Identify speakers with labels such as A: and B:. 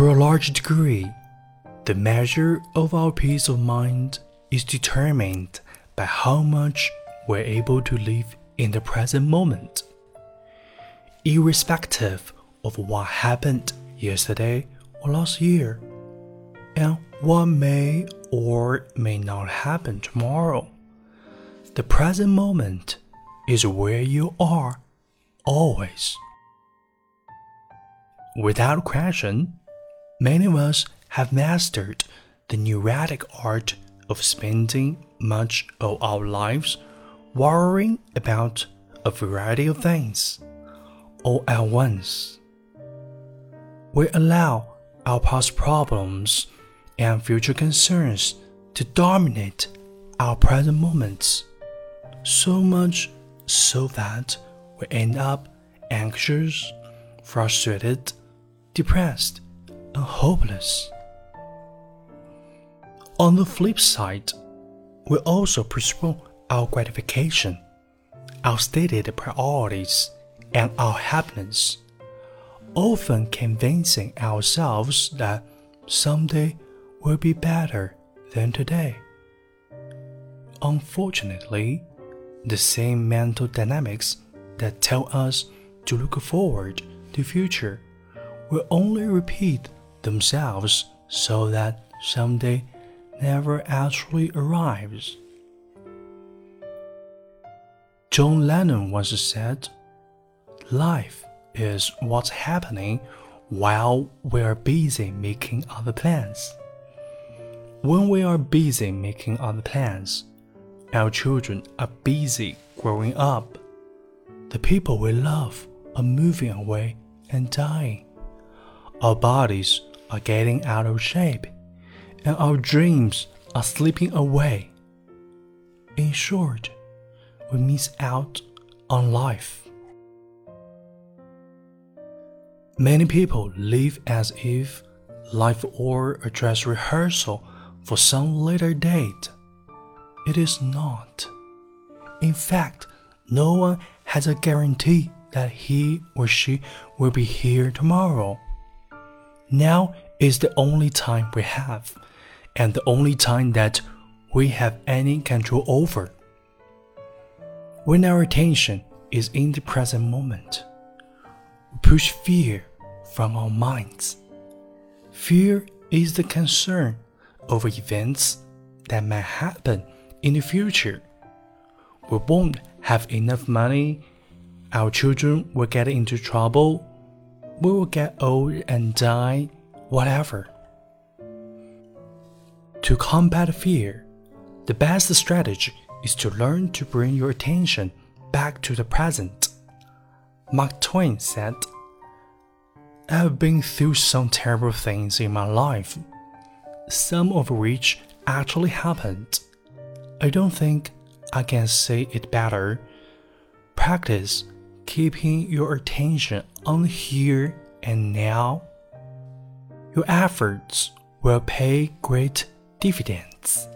A: To a large degree, the measure of our peace of mind is determined by how much we're able to live in the present moment. Irrespective of what happened yesterday or last year, and what may or may not happen tomorrow, the present moment is where you are always. Without question, many of us have mastered the neurotic art of spending much of our lives worrying about a variety of things all at once. We allow our past problems and future concerns to dominate our present moments so much so that we end up anxious, frustrated, depressed, and hopeless. On the flip side, we also postpone our gratification, our stated priorities, and our happiness, often convincing ourselves that someday will be better than today. Unfortunately, the same mental dynamics that tell us to look forward to future will only repeat themselves so that someday never actually arrives. John Lennon once said, Life is what's happening while we're busy making other plans. When we are busy making other plans, our children are busy growing up. The people we love are moving away and dying. Our bodies are getting out of shape, and our dreams are slipping away. In short, we miss out on life. Many people live as if life were a dress rehearsal for some later date. It is not. In fact, no one has a guarantee that he or she will be here tomorrow. Now is the only time we have, and the only time that we have any control over. When our attention is in the present moment, we push fear from our minds. Fear is the concern over events that may happen in the future. We won't have enough money, our children will get into trouble, we will get old and die, whatever. To combat fear, the best strategy is to learn to bring your attention back to the present. Mark Twain said, I have been through some terrible things in my life, some of which actually happened. I don't think I can say it better. Practice keeping your attention on here and now. Your efforts will pay great dividends.